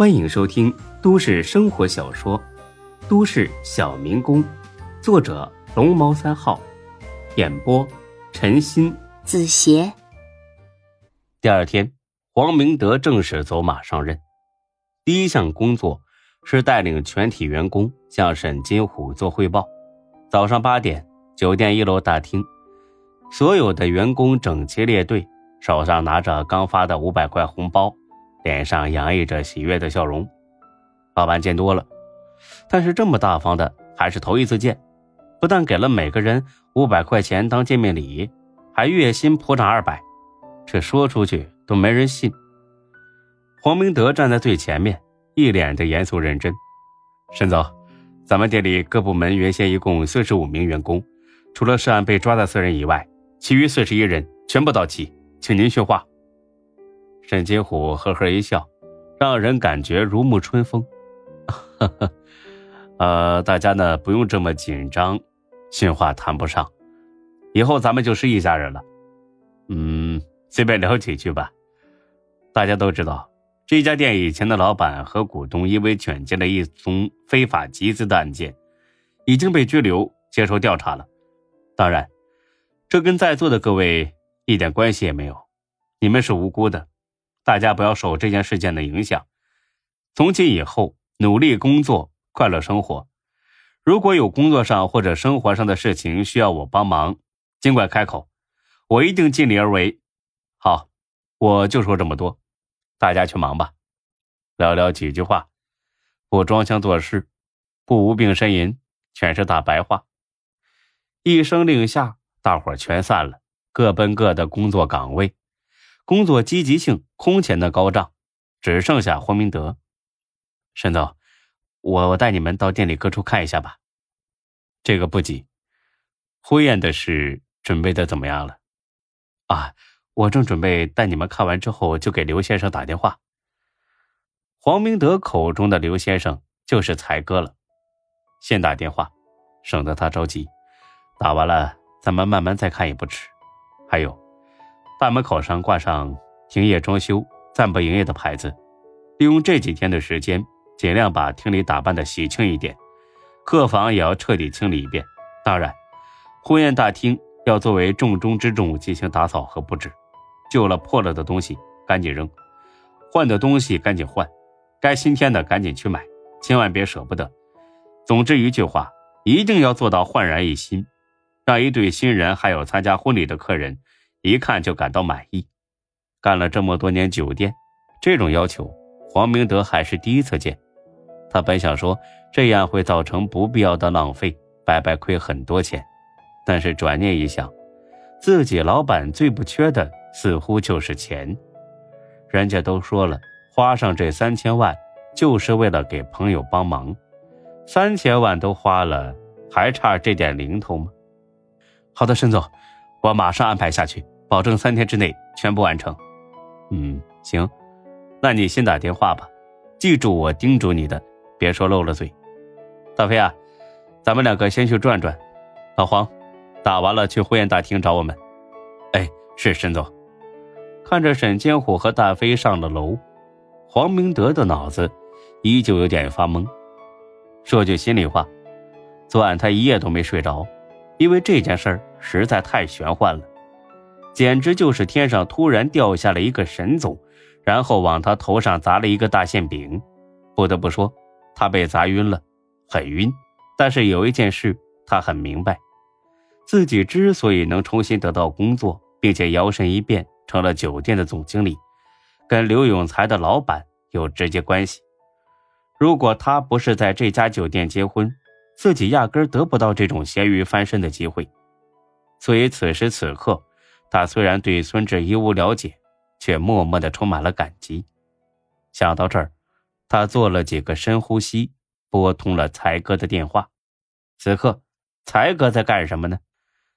欢迎收听都市生活小说《都市小民工》，作者龙猫三号，演播陈鑫、子邪。第二天，黄明德正式走马上任，第一项工作是带领全体员工向沈金虎做汇报。早上八点，酒店一楼大厅，所有的员工整齐列队，手上拿着刚发的五百块红包。脸上洋溢着喜悦的笑容，老板见多了，但是这么大方的还是头一次见。不但给了每个人五百块钱当见面礼，还月薪普涨二百，这说出去都没人信。黄明德站在最前面，一脸的严肃认真。沈总，咱们店里各部门原先一共四十五名员工，除了涉案被抓的四人以外，其余四十一人全部到齐，请您训话。沈金虎呵呵一笑，让人感觉如沐春风。呵呵，呃，大家呢不用这么紧张，训话谈不上。以后咱们就是一家人了。嗯，随便聊几句吧。大家都知道，这家店以前的老板和股东因为卷进了一宗非法集资的案件，已经被拘留接受调查了。当然，这跟在座的各位一点关系也没有，你们是无辜的。大家不要受这件事件的影响，从今以后努力工作，快乐生活。如果有工作上或者生活上的事情需要我帮忙，尽管开口，我一定尽力而为。好，我就说这么多，大家去忙吧。寥寥几句话，不装腔作势，不无病呻吟，全是大白话。一声令下，大伙全散了，各奔各的工作岗位。工作积极性空前的高涨，只剩下黄明德。沈总，我我带你们到店里各处看一下吧。这个不急。婚宴的事准备的怎么样了？啊，我正准备带你们看完之后就给刘先生打电话。黄明德口中的刘先生就是才哥了。先打电话，省得他着急。打完了咱们慢慢再看也不迟。还有。大门口上挂上停业装修、暂不营业的牌子，利用这几天的时间，尽量把厅里打扮的喜庆一点，客房也要彻底清理一遍。当然，婚宴大厅要作为重中之重进行打扫和布置，旧了破了的东西赶紧扔，换的东西赶紧换，该新添的赶紧去买，千万别舍不得。总之一句话，一定要做到焕然一新，让一对新人还有参加婚礼的客人。一看就感到满意，干了这么多年酒店，这种要求黄明德还是第一次见。他本想说这样会造成不必要的浪费，白白亏很多钱，但是转念一想，自己老板最不缺的似乎就是钱。人家都说了，花上这三千万就是为了给朋友帮忙，三千万都花了，还差这点零头吗？好的，沈总。我马上安排下去，保证三天之内全部完成。嗯，行，那你先打电话吧，记住我叮嘱你的，别说漏了嘴。大飞啊，咱们两个先去转转。老黄，打完了去婚宴大厅找我们。哎，是沈总。看着沈坚虎和大飞上了楼，黄明德的脑子依旧有点发懵。说句心里话，昨晚他一夜都没睡着。因为这件事儿实在太玄幻了，简直就是天上突然掉下了一个神总，然后往他头上砸了一个大馅饼。不得不说，他被砸晕了，很晕。但是有一件事他很明白，自己之所以能重新得到工作，并且摇身一变成了酒店的总经理，跟刘永才的老板有直接关系。如果他不是在这家酒店结婚，自己压根得不到这种咸鱼翻身的机会，所以此时此刻，他虽然对孙志一无了解，却默默的充满了感激。想到这儿，他做了几个深呼吸，拨通了才哥的电话。此刻，才哥在干什么呢？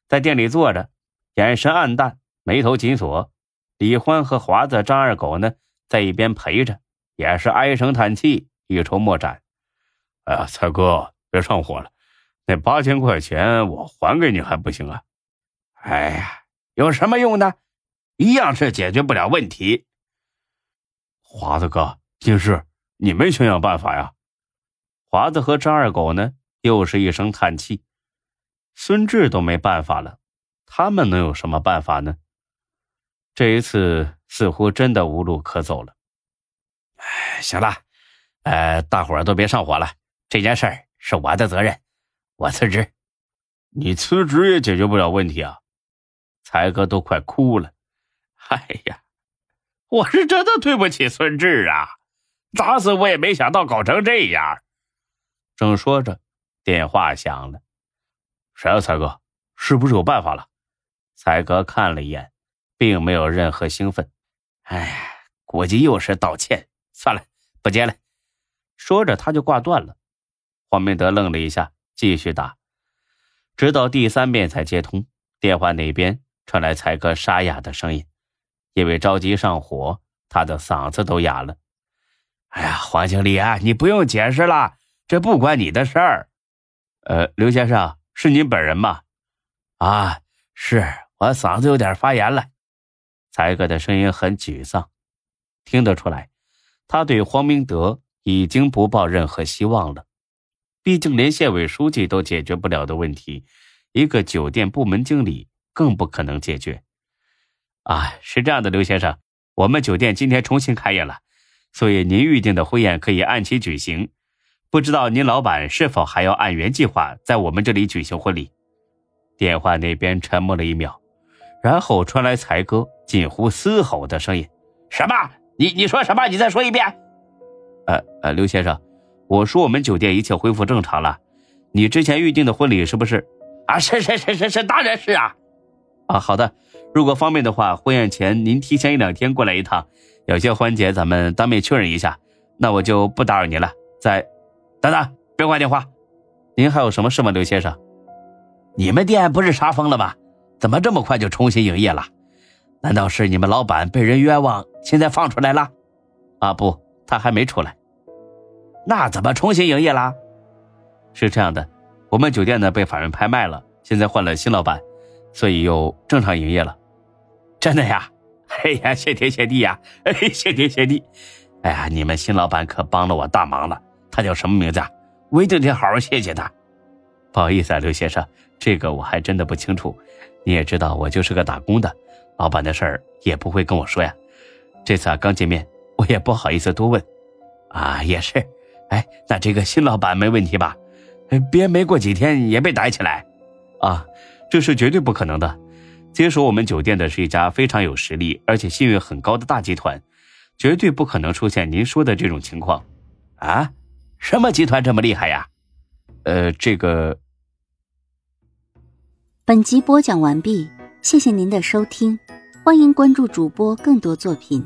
在店里坐着，眼神暗淡，眉头紧锁。李欢和华子、张二狗呢，在一边陪着，也是唉声叹气，一筹莫展。哎呀，才哥。别上火了，那八千块钱我还给你还不行啊？哎呀，有什么用呢？一样是解决不了问题。华子哥，金氏，你们想想办法呀。华子和张二狗呢，又是一声叹气。孙志都没办法了，他们能有什么办法呢？这一次似乎真的无路可走了。哎，行了，呃，大伙儿都别上火了，这件事儿是我的责任，我辞职。你辞职也解决不了问题啊！才哥都快哭了。哎呀，我是真的对不起孙志啊！打死我也没想到搞成这样。正说着，电话响了。谁啊，才哥？是不是有办法了？才哥看了一眼，并没有任何兴奋。哎，估计又是道歉。算了，不接了。说着，他就挂断了。黄明德愣了一下，继续打，直到第三遍才接通。电话那边传来才哥沙哑的声音。因为着急上火，他的嗓子都哑了。哎呀，黄经理啊，你不用解释了，这不关你的事儿。呃，刘先生，是您本人吗？啊，是我嗓子有点发炎了。才哥的声音很沮丧，听得出来，他对黄明德已经不抱任何希望了。毕竟连县委书记都解决不了的问题，一个酒店部门经理更不可能解决。啊，是这样的，刘先生，我们酒店今天重新开业了，所以您预定的婚宴可以按期举行。不知道您老板是否还要按原计划在我们这里举行婚礼？电话那边沉默了一秒，然后传来才哥近乎嘶吼的声音：“什么？你你说什么？你再说一遍。”“呃呃，刘先生，我说我们酒店一切恢复正常了，你之前预定的婚礼是不是？”“啊，是是是是是，当然是啊。”“啊，好的。”如果方便的话，婚宴前您提前一两天过来一趟，有些环节咱们当面确认一下。那我就不打扰您了。再，等等，别挂电话。您还有什么事吗，刘先生？你们店不是查封了吗？怎么这么快就重新营业了？难道是你们老板被人冤枉，现在放出来了？啊，不，他还没出来。那怎么重新营业啦？是这样的，我们酒店呢被法院拍卖了，现在换了新老板，所以又正常营业了。真的呀，哎呀，谢天谢地呀，哎，谢天谢地，哎呀，你们新老板可帮了我大忙了。他叫什么名字？啊？我一定得好好谢谢他。不好意思啊，刘先生，这个我还真的不清楚。你也知道，我就是个打工的，老板的事儿也不会跟我说呀。这次啊，刚见面，我也不好意思多问。啊，也是。哎，那这个新老板没问题吧？别没过几天也被逮起来。啊，这是绝对不可能的。接手我们酒店的是一家非常有实力而且信誉很高的大集团，绝对不可能出现您说的这种情况，啊？什么集团这么厉害呀？呃，这个。本集播讲完毕，谢谢您的收听，欢迎关注主播更多作品。